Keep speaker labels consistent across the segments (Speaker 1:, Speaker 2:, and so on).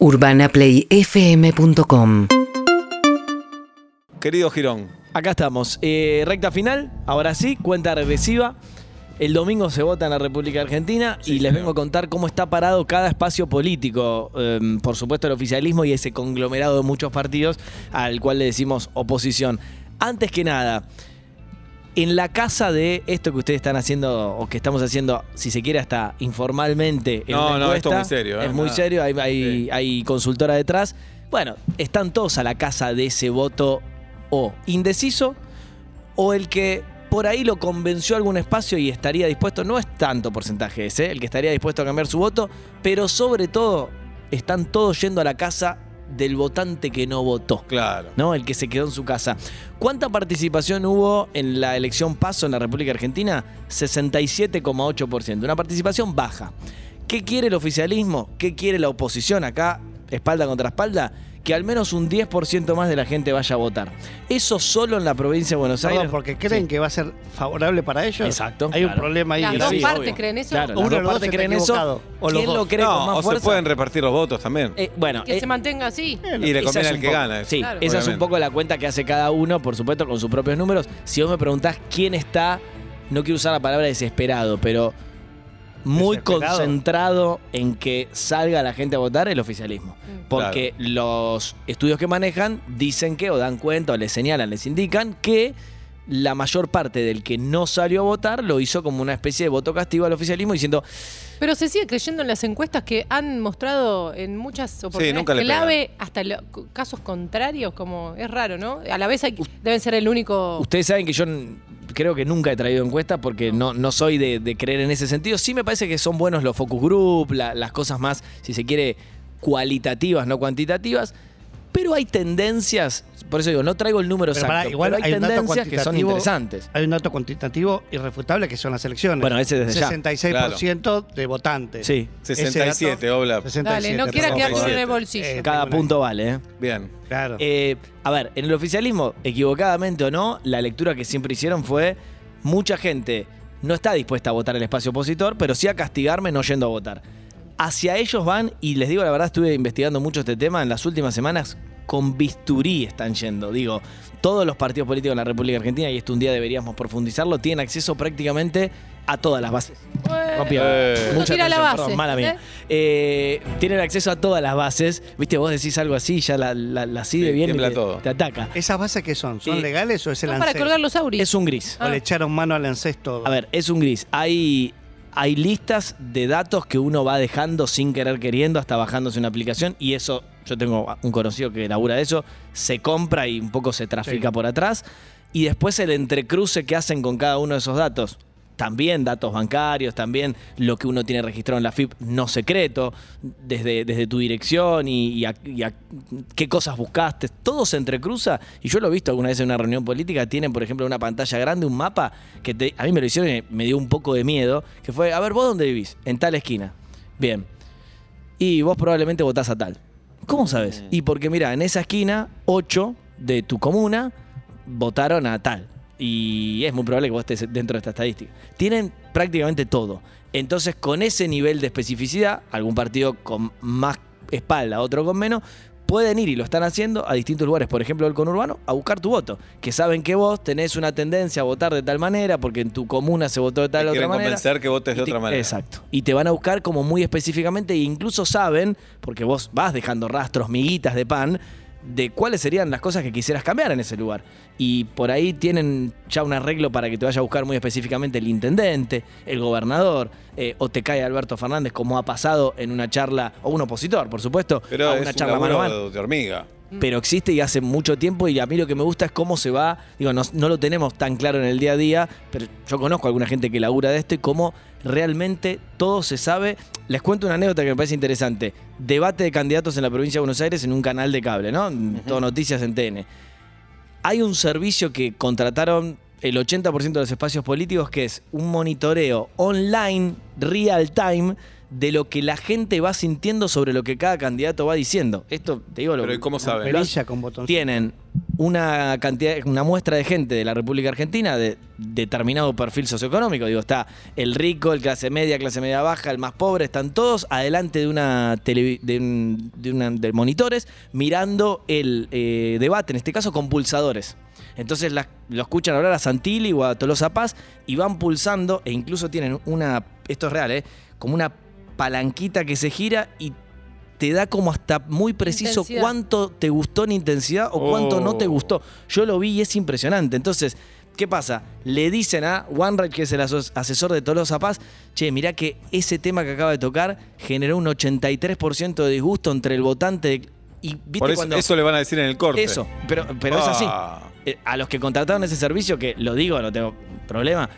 Speaker 1: UrbanaPlayFM.com
Speaker 2: Querido Girón,
Speaker 3: Acá estamos. Eh, recta final, ahora sí, cuenta regresiva. El domingo se vota en la República Argentina y les vengo a contar cómo está parado cada espacio político. Eh, por supuesto, el oficialismo y ese conglomerado de muchos partidos al cual le decimos oposición. Antes que nada, en la casa de esto que ustedes están haciendo o que estamos haciendo, si se quiere, hasta informalmente. en
Speaker 2: No,
Speaker 3: una
Speaker 2: no, esto es
Speaker 3: encuesta,
Speaker 2: muy serio, ¿eh?
Speaker 3: Es muy serio, hay, hay-
Speaker 2: Sí.
Speaker 3: hay consultora detrás. Bueno, están todos a la casa de ese voto o indeciso o el que por ahí lo convenció algún espacio y estaría dispuesto, no es tanto porcentaje ese, el que estaría dispuesto a cambiar su voto, pero sobre todo están todos yendo a la casa del votante que no votó.
Speaker 2: claro.
Speaker 3: ¿no? El que se quedó en su casa. ¿Cuánta participación hubo en la elección paso en la República Argentina? 67,8%. Una participación baja. ¿Qué quiere el oficialismo? ¿Qué quiere la oposición acá, espalda contra espalda? Que al menos un 10% más de la gente vaya a votar. Eso solo en la provincia de Buenos
Speaker 4: Perdón,
Speaker 3: Aires.
Speaker 4: porque creen que va a ser favorable para ellos.
Speaker 3: Exacto,
Speaker 4: Hay un problema ahí.
Speaker 5: Las dos
Speaker 3: Sí,
Speaker 5: partes
Speaker 3: obvio.
Speaker 5: creen eso.
Speaker 3: Claro,
Speaker 4: Uno
Speaker 3: las
Speaker 4: de
Speaker 3: dos
Speaker 4: los dos
Speaker 3: partes
Speaker 4: está
Speaker 3: creen eso.
Speaker 4: o los
Speaker 3: ¿Quién lo cree con
Speaker 2: No,
Speaker 3: más
Speaker 2: o se pueden repartir los votos también.
Speaker 3: Eh, bueno,
Speaker 5: Que
Speaker 3: eh,
Speaker 5: se mantenga así.
Speaker 2: y le conviene al que gana. eso.
Speaker 3: Sí,
Speaker 5: Claro.
Speaker 3: esa es un poco la cuenta que hace cada uno, por supuesto, con sus propios números. Si vos me preguntás quién está, no quiero usar la palabra desesperado, pero muy concentrado en que salga la gente a votar el oficialismo.
Speaker 5: Mm.
Speaker 3: Porque los estudios que manejan dicen que, o dan cuenta, o les señalan, les indican que la mayor parte del que no salió a votar lo hizo como una especie de voto castigo al oficialismo diciendo,
Speaker 5: Pero se sigue creyendo en las encuestas que han mostrado en muchas oportunidades
Speaker 2: nunca le
Speaker 5: clave hasta lo- casos contrarios, como es raro, ¿no? A la vez hay- deben ser el único.
Speaker 3: Ustedes saben que yo n- creo que nunca he traído encuestas porque no, no soy de, de creer en ese sentido. Sí me parece que son buenos los focus group, la- las cosas más, si se quiere, cualitativas, no cuantitativas. Pero hay tendencias, por eso digo, no traigo el número
Speaker 4: Pero
Speaker 3: exacto,
Speaker 4: igual
Speaker 3: pero hay,
Speaker 4: hay
Speaker 3: tendencias que son interesantes.
Speaker 4: Hay un dato cuantitativo irrefutable que son las elecciones.
Speaker 3: Bueno, ese desde ya.
Speaker 4: 66% de votantes.
Speaker 3: Sí,
Speaker 4: Ese
Speaker 2: 67,
Speaker 4: dato,
Speaker 2: Obla.
Speaker 4: 67,
Speaker 5: Dale, no quiera quedar con el
Speaker 2: 67.
Speaker 5: bolsillo.
Speaker 4: Eh,
Speaker 3: cada punto vale, ¿eh?
Speaker 2: Bien.
Speaker 4: Claro.
Speaker 3: Eh, a ver, en el oficialismo, equivocadamente o no, la lectura que siempre hicieron fue mucha gente no está dispuesta a votar el espacio opositor, pero sí a castigarme no yendo a votar. Hacia ellos van, y les digo la verdad, estuve investigando mucho este tema en las últimas semanas, con bisturí están yendo. Digo, todos los partidos políticos en la República Argentina, y esto un día deberíamos profundizarlo, tienen acceso prácticamente a todas las bases. Rompí,
Speaker 2: Eh.
Speaker 3: mucha
Speaker 5: la
Speaker 3: atención,
Speaker 5: base,
Speaker 3: perdón, mala mía. Eh, tienen acceso a todas las bases. Viste, vos decís algo así, ya la, la, la CIDE
Speaker 2: Sí,
Speaker 3: viene y
Speaker 2: tiembla
Speaker 3: te,
Speaker 2: todo.
Speaker 3: te ataca.
Speaker 4: ¿Esas bases qué son? ¿Son
Speaker 3: Eh,
Speaker 4: legales o es el
Speaker 5: No, para
Speaker 4: ANSES?
Speaker 5: colgar los auris.
Speaker 3: Es un gris.
Speaker 4: ¿O
Speaker 5: Ah.
Speaker 4: le echaron mano al ANSES todo?
Speaker 3: A ver, es un gris. Hay, hay listas de datos que uno va dejando sin querer queriendo hasta bajándose una aplicación y eso, yo tengo un conocido que labura de eso, se compra y un poco se trafica
Speaker 4: Sí.
Speaker 3: por atrás. Y después el entrecruce que hacen con cada uno de esos datos. También datos bancarios, también lo que uno tiene registrado en la FIP no secreto, desde, desde tu dirección y, y a, y a qué cosas buscaste, todo se entrecruza. Y yo lo he visto alguna vez en una reunión política, tienen por ejemplo una pantalla grande, un mapa, que te- a mí me lo hicieron y me dio un poco de miedo, que fue, a ver, ¿vos dónde vivís? En tal esquina. Bien. Y vos probablemente votás a tal. ¿Cómo sabes? Y porque mira, en esa esquina, 8 de tu comuna votaron a tal. Y es muy probable que vos estés dentro de esta estadística. Tienen prácticamente todo. Entonces, con ese nivel de especificidad, algún partido con más espalda, otro con menos, pueden ir y lo están haciendo a distintos lugares, por ejemplo el conurbano, a buscar tu voto. Que saben que vos tenés una tendencia a votar de tal manera, porque en tu comuna se votó de tal
Speaker 2: Te
Speaker 3: otra
Speaker 2: quieren
Speaker 3: manera.
Speaker 2: convencer que votes de otra manera.
Speaker 3: Exacto. Y te van a buscar como muy específicamente, e incluso saben, porque vos vas dejando rastros, miguitas de pan, de cuáles serían las cosas que quisieras cambiar en ese lugar. Y por ahí tienen ya un arreglo para que te vaya a buscar muy específicamente el intendente, el gobernador, eh, o te cae Alberto Fernández, como ha pasado en una charla, o un opositor, por supuesto,
Speaker 2: Pero
Speaker 3: a
Speaker 2: es
Speaker 3: una
Speaker 2: un
Speaker 3: charla mano a mano
Speaker 2: de hormiga.
Speaker 3: pero existe y hace mucho tiempo y a mí lo que me gusta es cómo se va, digo, no, no lo tenemos tan claro en el día a día, pero yo conozco a alguna gente que labura de esto y cómo realmente todo se sabe. Les cuento una anécdota que me parece interesante. Debate de candidatos en la provincia de Buenos Aires en un canal de cable, ¿no? Todo noticias en TN. Hay un servicio que contrataron el 80% de los espacios políticos que es un monitoreo online, real time, de lo que la gente va sintiendo sobre lo que cada candidato va diciendo. Esto, te digo, lo
Speaker 2: Pero ¿y cómo saben?
Speaker 4: con
Speaker 3: tienen una cantidad, una muestra de gente de la República Argentina de determinado perfil socioeconómico. Digo, está el rico, el clase media, clase media baja, el más pobre, están todos adelante de una televi- de, un- de una- de monitores mirando el eh, debate, en este caso con pulsadores. Entonces las- lo escuchan hablar a Santilli o a Tolosa Paz y van pulsando e incluso tienen una, esto es real, ¿eh? como una palanquita que se gira y te da como hasta muy preciso
Speaker 5: Intensidad.
Speaker 3: cuánto te gustó en intensidad o cuánto no te
Speaker 1: Oh.
Speaker 3: gustó. Yo lo vi y es impresionante. Entonces, ¿qué pasa? Le dicen a OneRide, que es el asesor de Tolosa Paz, che, mirá que ese tema que acaba de tocar generó un 83% de disgusto entre el votante. de- y viste
Speaker 1: Por eso,
Speaker 3: cuando.
Speaker 1: eso le van a decir en el corte.
Speaker 3: Eso, pero, pero es así.
Speaker 1: Ah.
Speaker 3: Eh, A los que contrataron ese servicio, que lo digo, no tengo problema,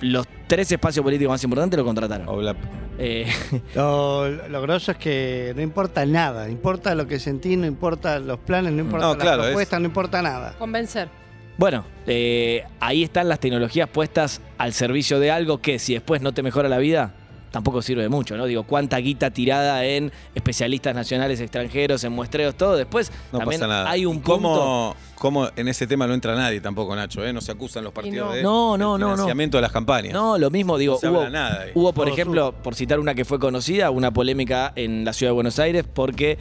Speaker 3: los tres espacios políticos más importantes lo contrataron.
Speaker 1: Obla-
Speaker 3: Eh,
Speaker 4: Lo, lo grosso es que no importa nada, no importa lo que sentí, no importa los planes, no importa
Speaker 1: No, claro, es-
Speaker 4: propuestas, no importa nada.
Speaker 5: Convencer.
Speaker 3: Bueno, eh, ahí están las tecnologías puestas al servicio de algo que si después no te mejora la vida, tampoco sirve de mucho, ¿no? Digo, cuánta guita tirada en especialistas nacionales, extranjeros, en muestreos, todo. Después
Speaker 1: No
Speaker 3: también
Speaker 1: pasa nada.
Speaker 3: hay un
Speaker 1: ¿Y
Speaker 3: punto...
Speaker 1: ¿Cómo, cómo en ese tema no entra nadie tampoco, Nacho? ¿eh? No se acusan los partidos
Speaker 5: no.
Speaker 1: de
Speaker 3: No, no, no, no.
Speaker 1: financiamiento de las campañas.
Speaker 3: No, lo mismo, digo,
Speaker 1: No se
Speaker 3: hubo,
Speaker 1: habla nada ahí.
Speaker 3: hubo, por
Speaker 4: Todo
Speaker 3: ejemplo, por citar una que fue conocida, una polémica en la ciudad de Buenos Aires porque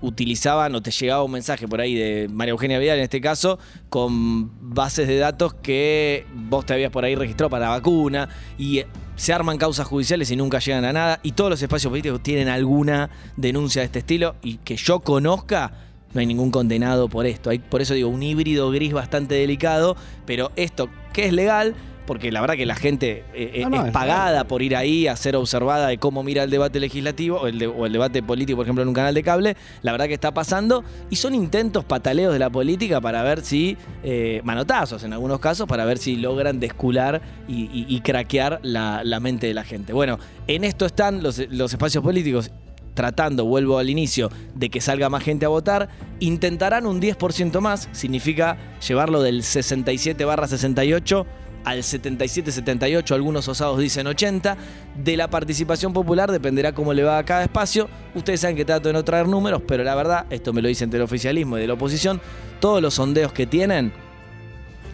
Speaker 3: utilizaban o te llegaba un mensaje por ahí de María Eugenia Vidal, en este caso, con bases de datos que vos te habías por ahí registrado para la vacuna y eh, se arman causas judiciales y nunca llegan a nada y todos los espacios políticos tienen alguna denuncia de este estilo y que yo conozca no hay ningún condenado por esto. Hay, por eso digo, un híbrido gris bastante delicado, pero esto que es legal, porque la verdad que la gente eh, eh,
Speaker 4: No, no,
Speaker 3: es pagada por ir ahí a ser observada de cómo mira el debate legislativo o el, de- o el debate político, por ejemplo, en un canal de cable, la verdad que está pasando y son intentos pataleos de la política para ver si, eh, manotazos en algunos casos, para ver si logran descular y, y- y craquear la, la mente de la gente. Bueno, en esto están los, los espacios políticos tratando, vuelvo al inicio, de que salga más gente a votar, intentarán un 10% más, significa llevarlo del 67 barra 68 al 77-78, algunos osados dicen 80. De la participación popular dependerá cómo le va a cada espacio. Ustedes saben que trato de no traer números, pero la verdad, esto me lo dicen del oficialismo y de la oposición, todos los sondeos que tienen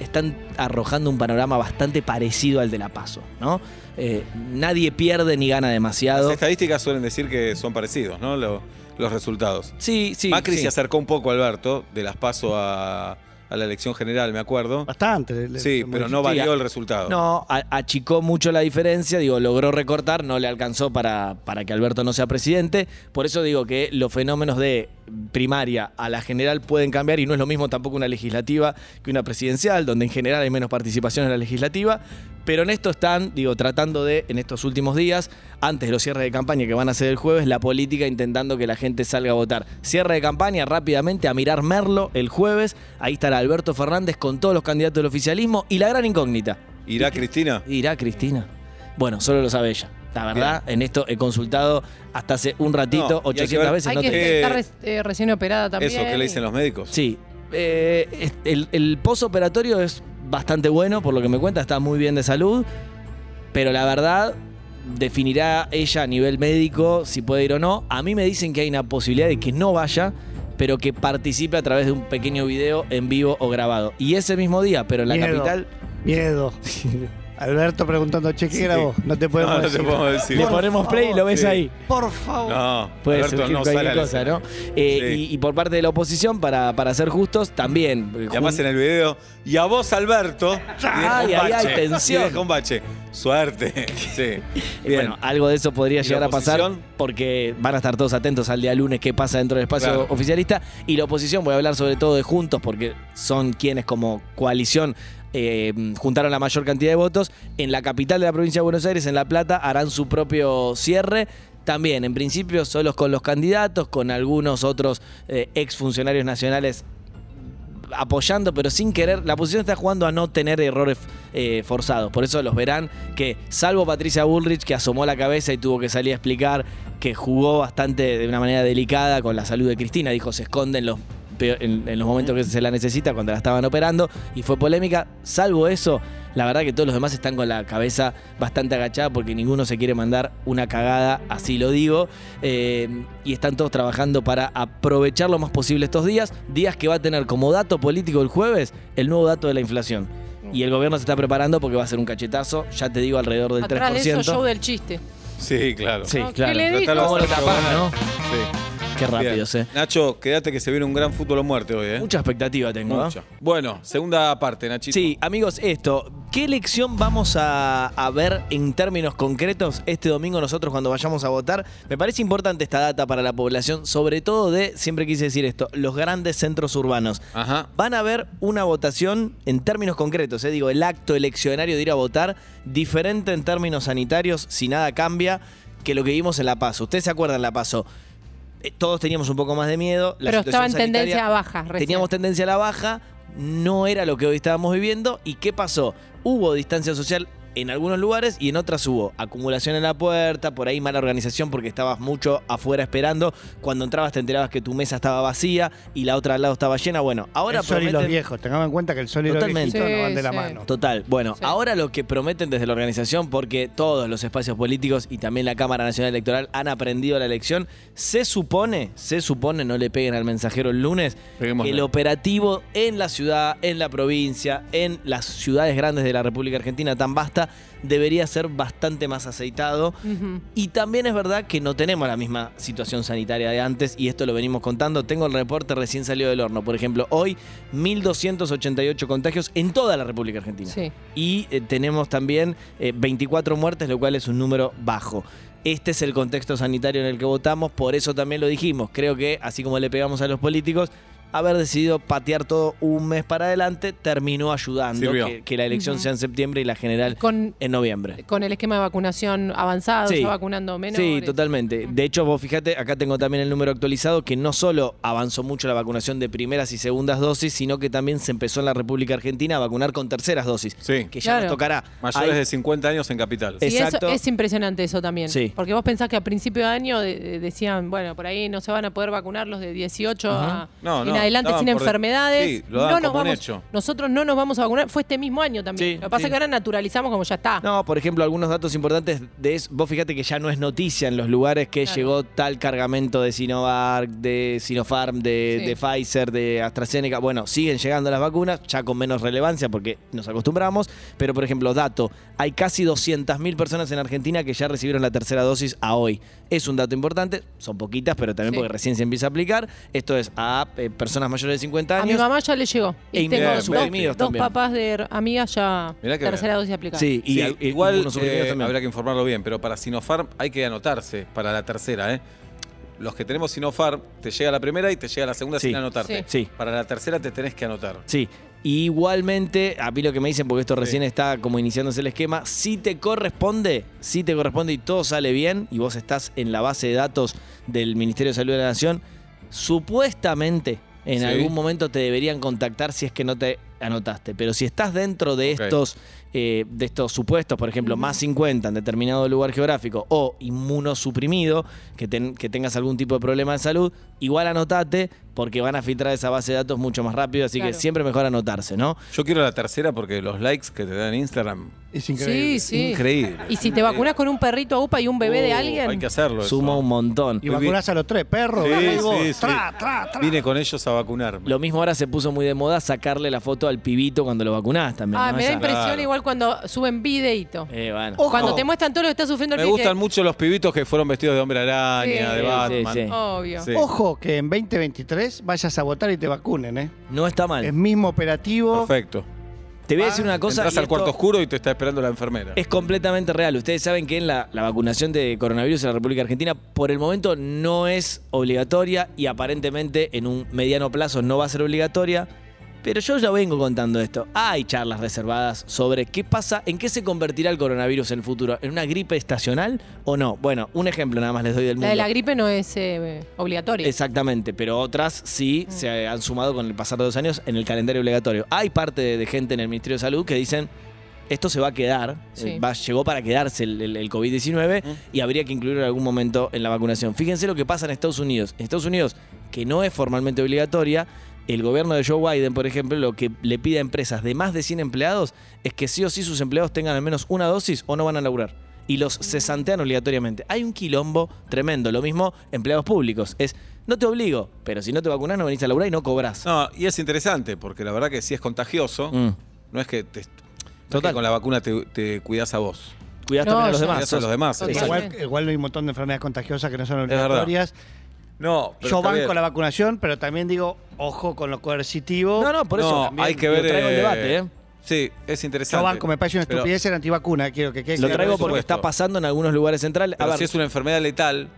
Speaker 3: están arrojando un panorama bastante parecido al de la PASO, ¿no? Eh, nadie pierde ni gana demasiado.
Speaker 1: Las estadísticas suelen decir que son parecidos, ¿no? Lo- los resultados.
Speaker 3: Sí, sí.
Speaker 1: Macri
Speaker 3: sí.
Speaker 1: se acercó un poco, Alberto, de las paso a, a la elección general, me acuerdo.
Speaker 4: Bastante. le-
Speaker 1: Sí, pero no valió el resultado.
Speaker 3: No, a- achicó mucho la diferencia, digo, logró recortar, no le alcanzó para, para que Alberto no sea presidente. Por eso digo que los fenómenos de primaria a la general pueden cambiar y no es lo mismo tampoco una legislativa que una presidencial, donde en general hay menos participación en la legislativa. Pero en esto están, digo, tratando de, en estos últimos días, antes de los cierres de campaña que van a ser el jueves, la política intentando que la gente salga a votar. Cierre de campaña rápidamente a mirar Merlo el jueves. Ahí estará Alberto Fernández con todos los candidatos del oficialismo y la gran incógnita.
Speaker 1: ¿Irá Cristina?
Speaker 3: ¿Irá Cristina? Bueno, solo lo sabe ella. La verdad, en esto he consultado hasta hace un ratito,
Speaker 1: No, y hay que
Speaker 3: 800
Speaker 1: ver-
Speaker 3: veces.
Speaker 5: Hay
Speaker 3: no
Speaker 5: que
Speaker 3: te-
Speaker 5: estar res- eh, recién operada también.
Speaker 1: Eso que le dicen los médicos.
Speaker 3: Sí. Eh, el, el posoperatorio es bastante bueno, por lo que me cuenta, está muy bien de salud. Pero la verdad, definirá ella a nivel médico si puede ir o no. A mí me dicen que hay una posibilidad de que no vaya, pero que participe a través de un pequeño video en vivo o grabado. Y ese mismo día, pero en la
Speaker 4: Miedo.
Speaker 3: capital,
Speaker 4: Miedo. Alberto preguntando, che, ¿qué
Speaker 1: Sí.
Speaker 4: grabó? No te podemos
Speaker 1: No, no te
Speaker 4: decir.
Speaker 1: podemos decir.
Speaker 3: le
Speaker 4: Por
Speaker 3: ponemos play y lo ves
Speaker 1: Sí.
Speaker 3: ahí.
Speaker 4: Por favor.
Speaker 1: No,
Speaker 3: Puede
Speaker 1: Alberto
Speaker 3: surgir
Speaker 1: no sale
Speaker 3: cualquier cosa. ¿no? Eh,
Speaker 1: Sí.
Speaker 3: y, y por parte de la oposición, para, para ser justos, también.
Speaker 1: Y además en el video, y a vos, Alberto,
Speaker 3: Ay, hay
Speaker 1: bache.
Speaker 3: tensión.
Speaker 1: Un bache. Suerte. Sí.
Speaker 3: Eh,
Speaker 1: Bien.
Speaker 3: Bueno, algo de eso podría
Speaker 1: ¿Y la
Speaker 3: llegar a pasar porque van a estar todos atentos al día lunes qué pasa dentro del espacio
Speaker 1: Claro.
Speaker 3: oficialista. Y la oposición, voy a hablar sobre todo de Juntos porque son quienes como coalición eh, juntaron la mayor cantidad de votos. En la capital de la provincia de Buenos Aires, en La Plata, harán su propio cierre. También, en principio, solos con los candidatos, con algunos otros eh, exfuncionarios nacionales apoyando, pero sin querer. La oposición está jugando a no tener errores eh, forzados. Por eso los verán que, salvo Patricia Bullrich, que asomó la cabeza y tuvo que salir a explicar que jugó bastante de una manera delicada con la salud de Cristina. Dijo, se esconden los en, en los momentos que se la necesita, cuando la estaban operando, y fue polémica. Salvo eso, la verdad que todos los demás están con la cabeza bastante agachada porque ninguno se quiere mandar una cagada, así lo digo. Eh, y están todos trabajando para aprovechar lo más posible estos días. Días que va a tener como dato político el jueves el nuevo dato de la inflación. Y el gobierno se está preparando porque va a ser un cachetazo, ya te digo, alrededor del
Speaker 5: Atrás de
Speaker 3: 3%.
Speaker 5: eso, show del chiste.
Speaker 1: Sí, claro.
Speaker 3: Sí,
Speaker 5: No, ¿qué
Speaker 3: claro.
Speaker 5: le dijo?
Speaker 3: ¿Cómo lo
Speaker 1: de
Speaker 3: tapás, no?
Speaker 1: Sí.
Speaker 3: Qué rápido, eh.
Speaker 1: Nacho, quédate que se viene un gran fútbol o muerte hoy, ¿eh?
Speaker 3: Mucha expectativa tengo. ¿eh?
Speaker 1: Mucha. Bueno, segunda parte, Nachito.
Speaker 3: Sí, amigos, esto. ¿Qué elección vamos a, a ver en términos concretos este domingo nosotros cuando vayamos a votar? Me parece importante esta data para la población, sobre todo de, siempre quise decir esto, los grandes centros urbanos.
Speaker 1: Ajá.
Speaker 3: Van a ver una votación en términos concretos, eh, digo, el acto eleccionario de ir a votar, diferente en términos sanitarios, si nada cambia, que lo que vimos en La Paso. ¿Ustedes se acuerdan La Paso? Eh, todos teníamos un poco más de miedo. la
Speaker 5: Pero estaba en tendencia baja. recién.
Speaker 3: Teníamos tendencia a la baja, no era lo que hoy estábamos viviendo. ¿Y qué pasó? Hubo distancia social en algunos lugares y en otras hubo acumulación en la puerta, por ahí mala organización porque estabas mucho afuera esperando. Cuando entrabas te enterabas que tu mesa estaba vacía y la otra al lado estaba llena. Bueno, ahora
Speaker 4: el sol y los viejos. Tengamos en cuenta que el sol y
Speaker 3: Totalmente.
Speaker 4: los viejitos no van
Speaker 5: Sí,
Speaker 4: de la
Speaker 5: sí.
Speaker 4: mano.
Speaker 3: Total. Bueno,
Speaker 5: Sí.
Speaker 3: ahora lo que prometen desde la organización, porque todos los espacios políticos y también la Cámara Nacional Electoral han aprendido la elección, se supone, se supone, no le peguen al mensajero el lunes,
Speaker 1: Peguémosle.
Speaker 3: que el operativo en la ciudad, en la provincia, en las ciudades grandes de la República Argentina tan vasta, debería ser bastante más aceitado. Y también es verdad que no tenemos la misma situación sanitaria de antes, y esto lo venimos contando. Tengo el reporte recién salió del horno. Por ejemplo, hoy 1.288 contagios en toda la República Argentina.
Speaker 5: Sí.
Speaker 3: Y eh, tenemos también eh, 24 muertes, lo cual es un número bajo. Este es el contexto sanitario en el que votamos, por eso también lo dijimos. Creo que, así como le pegamos a los políticos, haber decidido patear todo un mes para adelante terminó ayudando que, que la elección sea en septiembre y la general
Speaker 5: Con,
Speaker 3: en noviembre.
Speaker 5: con el esquema de vacunación avanzado,
Speaker 3: Sí.
Speaker 5: ya vacunando menos.
Speaker 3: Sí, totalmente. De hecho, vos fíjate, acá tengo también el número actualizado, que no solo avanzó mucho la vacunación de primeras y segundas dosis, sino que también se empezó en la República Argentina a vacunar con terceras dosis.
Speaker 1: Sí.
Speaker 3: Que ya
Speaker 5: Claro.
Speaker 3: nos tocará.
Speaker 1: Mayores
Speaker 3: Hay-
Speaker 1: de 50 años en Capital.
Speaker 5: Sí, eso-
Speaker 3: Exacto.
Speaker 5: es impresionante eso también.
Speaker 3: Sí.
Speaker 5: Porque vos pensás que a principio de año de- de- decían, bueno, por ahí no se van a poder vacunar los de 18 a-
Speaker 1: No,
Speaker 5: en
Speaker 1: no,
Speaker 5: adelante sin
Speaker 1: por-
Speaker 5: enfermedades.
Speaker 1: Sí, lo
Speaker 5: no nos vamos,
Speaker 1: hecho.
Speaker 5: Nosotros no nos vamos a vacunar. Fue este mismo año también.
Speaker 3: Sí,
Speaker 5: Lo que pasa
Speaker 3: sí.
Speaker 5: es que ahora naturalizamos como ya está.
Speaker 3: No, por ejemplo, algunos datos importantes de eso. Vos fíjate que ya no es noticia en los lugares que
Speaker 5: Claro.
Speaker 3: llegó tal cargamento de Sinovac, de Sinopharm, de, Pfizer, de AstraZeneca. Bueno, siguen llegando las vacunas, ya con menos relevancia porque nos acostumbramos. Pero, por ejemplo, dato, hay casi 200.000 personas en Argentina que ya recibieron la tercera dosis a hoy. Es un dato importante, son poquitas, pero también porque recién se empieza a aplicar. Esto es a eh, personas mayores de 50
Speaker 5: A mi
Speaker 3: años.
Speaker 5: mamá ya le llegó.
Speaker 3: E
Speaker 5: Y tengo dos, dos papás de amigas ya
Speaker 1: Mirá que
Speaker 5: tercera
Speaker 1: bien.
Speaker 5: dosis aplicada.
Speaker 3: Sí, y,
Speaker 1: Sí,
Speaker 3: al- y
Speaker 1: igual eh,
Speaker 3: también.
Speaker 1: habrá que informarlo bien, pero para Sinopharm hay que anotarse para la tercera, ¿eh? Los que tenemos Sinopharm, te llega la primera y te llega la segunda
Speaker 3: Sí.
Speaker 1: sin anotarte.
Speaker 3: Sí. Sí.
Speaker 1: Para la tercera te tenés que anotar.
Speaker 3: Sí. Igualmente, a mí lo que me dicen, porque esto recién está como iniciándose el esquema, si te corresponde, si te corresponde y todo sale bien, y vos estás en la base de datos del Ministerio de Salud de la Nación, supuestamente en
Speaker 1: Sí.
Speaker 3: algún momento te deberían contactar si es que no te anotaste. Pero si estás dentro de estos eh, de estos supuestos, por ejemplo, más 50 en determinado lugar geográfico o inmunosuprimido, que, ten- que tengas algún tipo de problema de salud, igual anotate porque van a filtrar esa base de datos mucho más rápido, así que siempre mejor anotarse, ¿no?
Speaker 1: Yo quiero la tercera porque los likes que te dan en Instagram,
Speaker 4: Es increíble.
Speaker 5: Sí, sí.
Speaker 1: increíble.
Speaker 5: Y si te vacunas con un perrito a UPA y un bebé de
Speaker 1: Oh,
Speaker 5: alguien.
Speaker 1: Hay que hacerlo. eso.
Speaker 3: Suma un montón.
Speaker 4: Y vacunás a los tres perros.
Speaker 1: Sí, sí, sí.
Speaker 4: Tra, tra, tra.
Speaker 1: Vine con ellos a vacunarme.
Speaker 3: Lo mismo ahora se puso muy de moda sacarle la foto al pibito cuando lo vacunás también.
Speaker 5: Ah,
Speaker 3: ¿no?
Speaker 5: me da
Speaker 3: Esa-
Speaker 5: impresión
Speaker 1: Claro.
Speaker 5: igual cuando suben videito.
Speaker 3: Eh, bueno.
Speaker 4: Ojo.
Speaker 5: Cuando te muestran todo lo que está sufriendo el
Speaker 1: Me gustan
Speaker 5: que-
Speaker 1: mucho los pibitos que fueron vestidos de hombre araña,
Speaker 5: Sí,
Speaker 1: de Batman.
Speaker 3: sí, sí.
Speaker 5: Obvio.
Speaker 1: Sí.
Speaker 4: Ojo que en 2023 vayas a votar y te vacunen, ¿eh?
Speaker 3: No está mal.
Speaker 4: Es mismo operativo.
Speaker 1: Perfecto.
Speaker 3: Te voy a decir una cosa.
Speaker 1: Entras
Speaker 3: y
Speaker 1: al
Speaker 3: esto
Speaker 1: cuarto oscuro y te está esperando la enfermera.
Speaker 3: Es completamente real. Ustedes saben que en la, la vacunación de coronavirus en la República Argentina por el momento no es obligatoria y aparentemente en un mediano plazo no va a ser obligatoria. Pero yo ya vengo contando esto. Hay charlas reservadas sobre qué pasa, en qué se convertirá el coronavirus en el futuro. ¿En una gripe estacional o no? Bueno, un ejemplo nada más les doy del mundo.
Speaker 5: La de la gripe no es eh, obligatoria.
Speaker 3: Exactamente, pero otras sí se han sumado con el pasar de los años en el calendario obligatorio. Hay parte de, de gente en el Ministerio de Salud que dicen esto se va a quedar,
Speaker 5: Sí.
Speaker 3: eh, va- llegó para quedarse el, el- el COVID-19 y habría que incluirlo en algún momento en la vacunación. Fíjense lo que pasa en Estados Unidos. En Estados Unidos, que no es formalmente obligatoria, el gobierno de Joe Biden, por ejemplo, lo que le pide a empresas de más de 100 empleados es que sí o sí sus empleados tengan al menos una dosis o no van a laburar. Y los cesantean obligatoriamente. Hay un quilombo tremendo. Lo mismo empleados públicos. Es, no te obligo, pero si no te vacunas no venís a laburar y no cobras.
Speaker 1: No, y es interesante, porque la verdad que si es contagioso,
Speaker 3: Mm.
Speaker 1: no es que, te, no es que
Speaker 3: Total.
Speaker 1: con la vacuna te, te cuidás a vos.
Speaker 3: Cuidás
Speaker 5: No,
Speaker 3: también a los demás.
Speaker 1: A los.
Speaker 4: Igual, igual hay un montón de enfermedades contagiosas que no son
Speaker 1: verdad.
Speaker 4: obligatorias.
Speaker 1: No, pero
Speaker 4: Yo
Speaker 1: está
Speaker 4: banco
Speaker 1: bien.
Speaker 4: la vacunación, pero también digo, ojo con lo coercitivo.
Speaker 3: No, no, por eso
Speaker 1: No,
Speaker 3: también
Speaker 1: hay que
Speaker 3: lo
Speaker 1: ver.
Speaker 3: traigo el
Speaker 1: eh,
Speaker 3: debate, ¿eh?
Speaker 1: Sí, es interesante.
Speaker 4: Yo banco, me parece una
Speaker 1: Pero-
Speaker 4: estupidez ser antivacuna, quiero que quede
Speaker 3: Lo
Speaker 4: claro
Speaker 3: traigo
Speaker 4: eso.
Speaker 3: porque
Speaker 1: supuesto.
Speaker 3: está pasando en algunos lugares centrales. A
Speaker 1: pero
Speaker 3: ver,
Speaker 1: si es una enfermedad letal.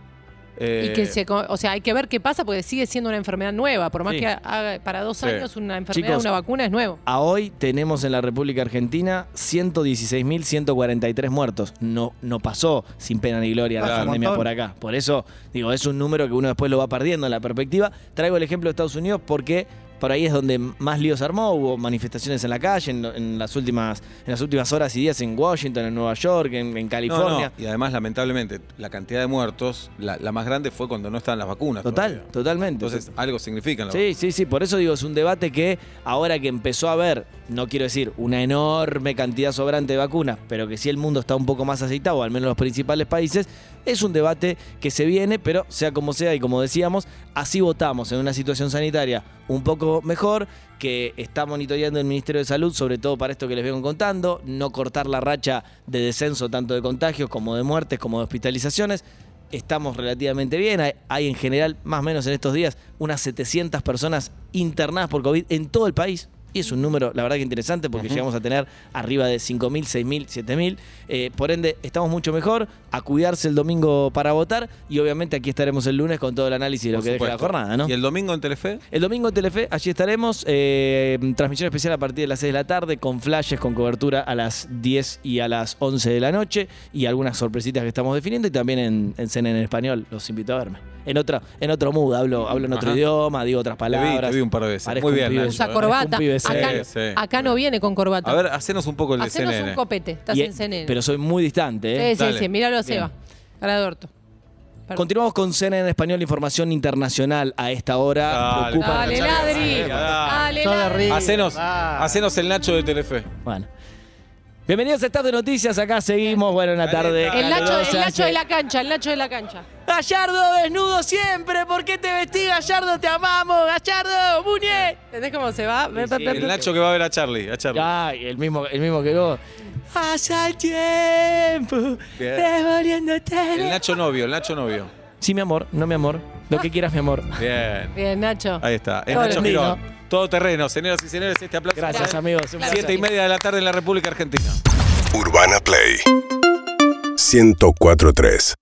Speaker 1: Eh,
Speaker 5: Y que se, co- o sea, hay que ver qué pasa porque sigue siendo una enfermedad nueva. Por más
Speaker 3: Sí.
Speaker 5: que haga para dos
Speaker 1: Sí.
Speaker 5: años una enfermedad,
Speaker 3: Chicos,
Speaker 5: una vacuna es nuevo.
Speaker 3: A hoy tenemos en la República Argentina 116.143 muertos. No, no pasó sin pena ni gloria la
Speaker 1: Claro.
Speaker 3: pandemia
Speaker 4: Un
Speaker 3: por acá. Por eso, digo, es un número que uno después lo va perdiendo en la perspectiva. Traigo el ejemplo de Estados Unidos porque por ahí es donde más líos armó. Hubo manifestaciones en la calle en, en las, últimas, en las últimas horas y días en Washington, en Nueva York, en, California.
Speaker 1: no, Y además, lamentablemente, la cantidad de muertos, la, la más grande fue cuando no estaban las vacunas.
Speaker 3: Total,
Speaker 1: todavía.
Speaker 3: totalmente.
Speaker 1: Entonces, algo significan.
Speaker 3: Sí, sí, sí, por eso digo, es un debate que ahora que empezó a haber, no quiero decir una enorme cantidad sobrante de vacunas, pero que sí el mundo está un poco más aceitado, al menos los principales países, es un debate que se viene, pero sea como sea y como decíamos, así votamos en una situación sanitaria un poco mejor, que está monitoreando el Ministerio de Salud, sobre todo para esto que les vengo contando, no cortar la racha de descenso tanto de contagios como de muertes, como de hospitalizaciones estamos relativamente bien. Hay, en general, más o menos en estos días, unas 700 personas internadas por COVID en todo el país. Y es un número, la verdad que interesante, porque llegamos a tener arriba de 5.000, 6.000, 7.000. Eh, por ende, estamos mucho mejor. A cuidarse el domingo para votar. Y obviamente aquí estaremos el lunes con todo el análisis de lo
Speaker 1: Por
Speaker 3: que deje la jornada, ¿no?
Speaker 1: ¿Y el domingo en Telefe?
Speaker 3: El domingo en Telefe, allí estaremos. eh, transmisión especial a partir de las 6 de la tarde, con flashes, con cobertura a las 10 y a las 11 de la noche. Y algunas sorpresitas que estamos definiendo. Y también en, en CNN en español. Los invito a verme. En, otra, en otro mood, hablo, hablo en otro
Speaker 1: Ajá.
Speaker 3: idioma, digo otras
Speaker 1: Te vi,
Speaker 3: palabras.
Speaker 1: te vi un par de veces.
Speaker 3: Parezco
Speaker 1: Muy bien,
Speaker 3: pibe.
Speaker 5: Usa
Speaker 1: ¿eh?
Speaker 5: corbata. Acá,
Speaker 3: serio.
Speaker 1: Sí, sí.
Speaker 5: acá no viene con corbata.
Speaker 1: A ver, hacenos un poco el de
Speaker 5: Hacenos
Speaker 1: CNN.
Speaker 5: un copete. Estás
Speaker 3: Y-
Speaker 5: en CNN.
Speaker 3: Pero soy muy distante, ¿eh?
Speaker 5: sí, sí,
Speaker 1: Dale.
Speaker 5: sí. Míralo a. Seba. Cara de orto. Perdón.
Speaker 3: Continuamos con CNN en español, información internacional a esta hora.
Speaker 1: Dale,
Speaker 5: Dale, ladri.
Speaker 1: dale.
Speaker 5: Dale.
Speaker 1: Hacenos,
Speaker 4: Ah.
Speaker 1: hacenos el Nacho de Telefe.
Speaker 3: Bueno. Bienvenidos a Estado de Noticias, acá seguimos, bueno, una tarde.
Speaker 5: El Nacho, el
Speaker 3: calurosa.
Speaker 5: Nacho de la cancha, el Nacho de la cancha.
Speaker 3: Gallardo desnudo siempre, ¿por qué te vestís, Gallardo? Te amamos, Gallardo, Muñe.
Speaker 5: ¿Entendés cómo se va? Ve, ve,
Speaker 1: El. Nacho que va a ver a Charlie. A Charlie.
Speaker 3: Ay, el mismo, el mismo que vos. Pasa el tiempo, devolviéndote.
Speaker 1: El Nacho novio, el Nacho novio.
Speaker 3: Sí, mi amor, no mi amor. Lo que quieras, mi amor.
Speaker 1: Bien.
Speaker 5: Bien, Nacho.
Speaker 1: Ahí está. Es
Speaker 5: Todo
Speaker 1: Nacho. Girón. Todo terreno, señoras y señores, este aplauso.
Speaker 3: Gracias,
Speaker 1: para-
Speaker 3: amigos. Un.
Speaker 1: Siete y media de la tarde en la República Argentina.
Speaker 2: Urbana Play 1043